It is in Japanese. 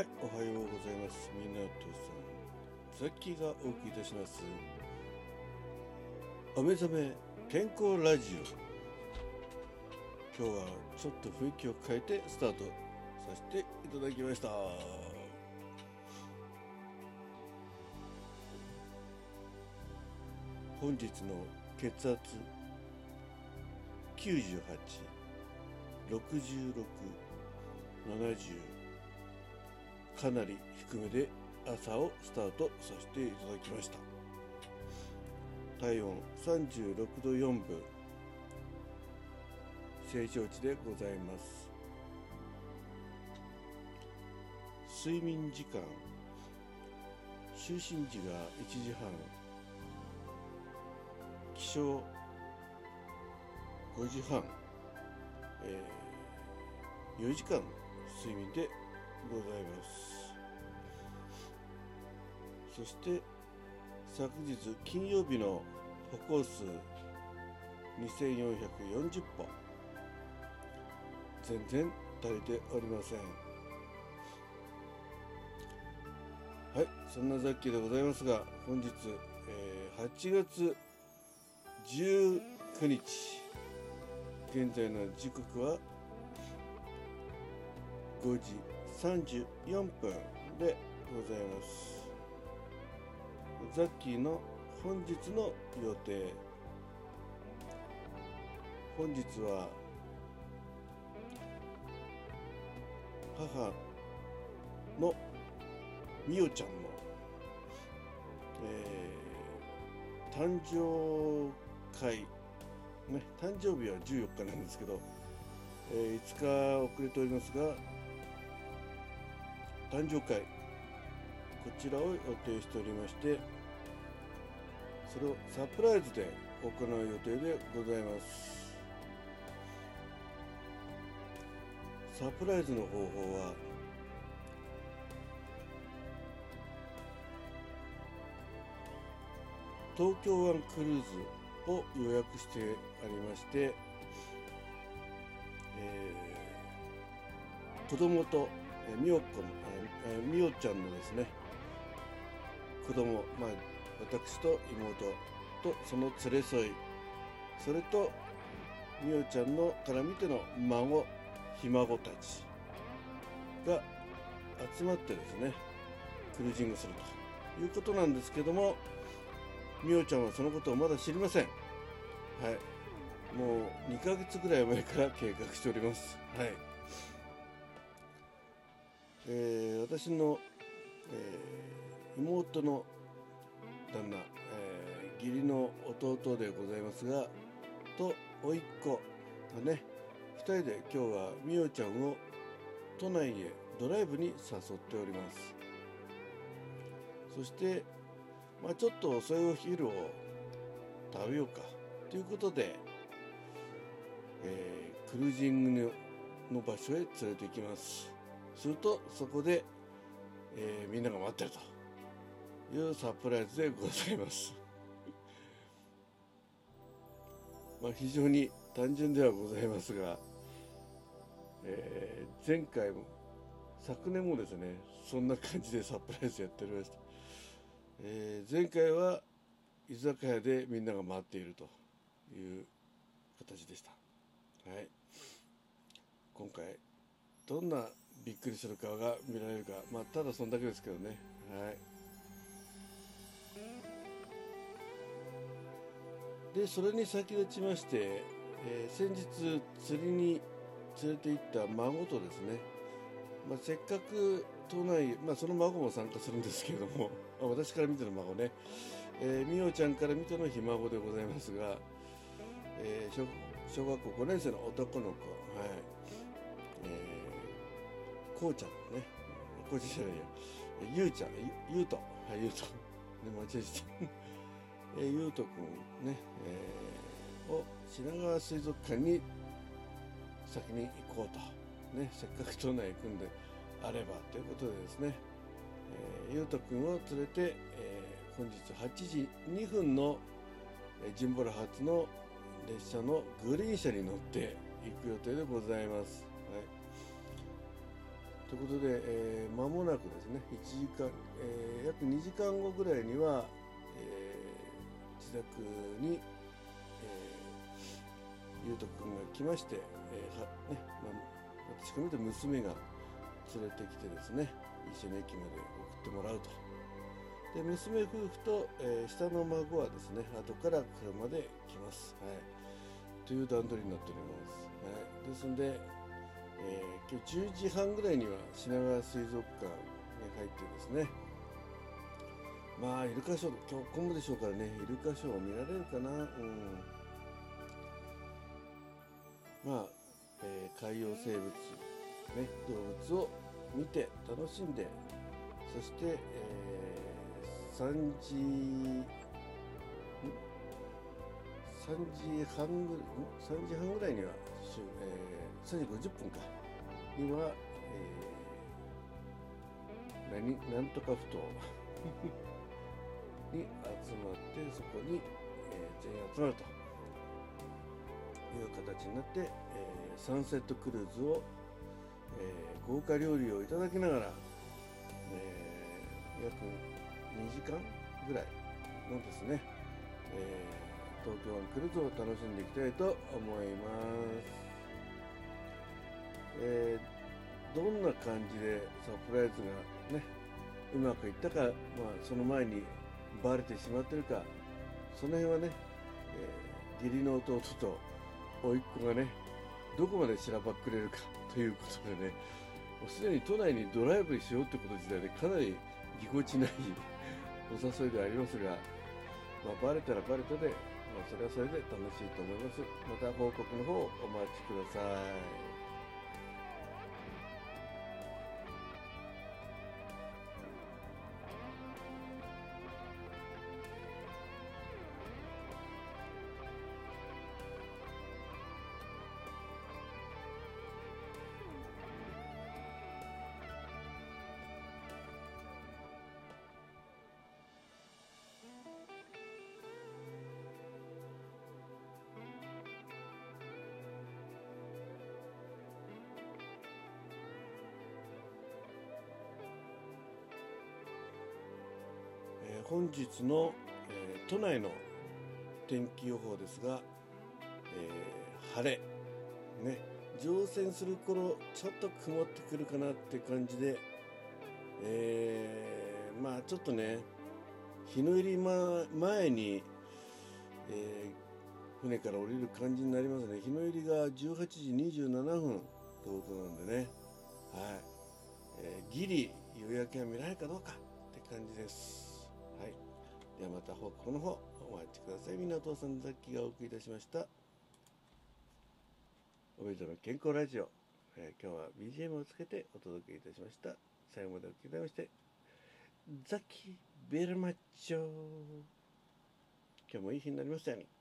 はい、おはようございます。みなとさん、ザッキーがお送りいたします。お目覚め健康ラジオ。今日はちょっと雰囲気を変えてスタートさせていただきました。本日の血圧98、66、70かなり低めで朝をスタートさせていただきました。体温36度4分正常値でございます。睡眠時間。就寝時が1時半。起床5時半、えー、4時間睡眠でございます。そして昨日金曜日の歩行数2440歩。全然足りておりません。はいそんなザッキーでございますが本日、えー、8月19日。現在の時刻は5時。34分でございます。ザッキーの本日の予定本日は母のみおちゃんの、えー、誕生会ね誕生日は14日なんですけど、えー、5日遅れておりますが誕生会。こちらを予定しておりましてそれをサプライズで行う予定でございます。サプライズの方法は東京湾クルーズを予約してありまして、えー、子供とえみおこえみおちゃんのですね子供まあ私と妹とその連れ添いそれとみおちゃんのから見ての孫ひ孫たちが集まってですねクルージングするということなんですけどもみおちゃんはそのことをまだ知りません。はい。もう2ヶ月ぐらい前から計画しております。はい。えー、私の、えー、妹の旦那、えー、義理の弟でございますがと甥っ子がね2人で今日はみおちゃんを都内へドライブに誘っております。そして、まあ、ちょっと遅いお昼を食べようかということで、えー、クルージングの場所へ連れて行きます。するとそこで、えー、みんなが待ってるというサプライズでございます。まあ非常に単純ではございますが、えー、前回も昨年もですねそんな感じでサプライズやっておりました、えー、前回は居酒屋でみんなが待っているという形でした。はい。今回どんなびっくりする顔が見られるか。まあただそんだけですけどね。はい。でそれに先立ちまして、えー、先日釣りに連れて行った孫とですね、まあ、せっかく都内、まあ、その孫も参加するんですけれども私から見ての孫ね、えー、みおちゃんから見てのひ孫でございますが、えー、小小学校5年生の男の子。はい、こうちゃんね、こうちゃんじゃないや、ゆうちゃん、ゆうと、はい、ゆうと、ね、間違えちゃった。えゆうとくんね、えー、を品川水族館に先に行こうと。ね、せっかく都内行くんであればということでですね、えー、ゆうとくんを連れて、えー、本日8時2分の、えー、ジンボラ発の列車のグリーン車に乗って行く予定でございます。ということで、えー、間もなくですね1時間、えー、約2時間後ぐらいには、えー、自宅に、えー、ゆうとくんが来まして、えーはねまあ、私から見て娘が連れてきてですね一緒に駅まで送ってもらうと。で娘夫婦と、えー、下の孫はですね後から車で来ます、はい、という段取りになっております、はい、ですのでえー、今日10時半ぐらいには品川水族館に入ってですね。まあイルカショー今日今後でしょうからね。イルカショーを見られるかな。うん。まあ、えー、海洋生物ね動物を見て楽しんでそして、えー、3時3時半ぐらい3時半ぐらいには、えー3時50分か。には、えー、何なんとかふ頭。に集まってそこに、えー、全員集まると。いう形になって、えー、サンセットクルーズを、えー、豪華料理をいただきながら、えー、約2時間ぐらいのですね、えー、東京湾クルーズを楽しんでいきたいと思います。えー、どんな感じでサプライズがねうまくいったか、まあ、その前にバレてしまってるかその辺はね、えー、義理の弟と甥っ子がねどこまでしらばっくれるかということでねもうすでに都内にドライブしようってこと自体でかなりぎこちない お誘いではありますが、まあ、バレたらバレたで、それはそれで楽しいと思います。また報告の方お待ちください。本日の、えー、都内の天気予報ですが、えー、晴れ、ね、乗船する頃ちょっと曇ってくるかなって感じで、えー、まあちょっとね日の入り、前に、え、船から降りる感じになりますね。日の入りが18時27分ということなんでね。はい、え、ギリ夕焼けが見られるかどうかって感じです。ではまた報告の方お待ちください。みんなお父さんザッキーがお送りいたしました。おめでとうの健康ラジオ。えー、今日は BGM をつけてお届けいたしました。最後までお聴きいただきまして、ザッキーベルマッチョ今日もいい日になりましたように。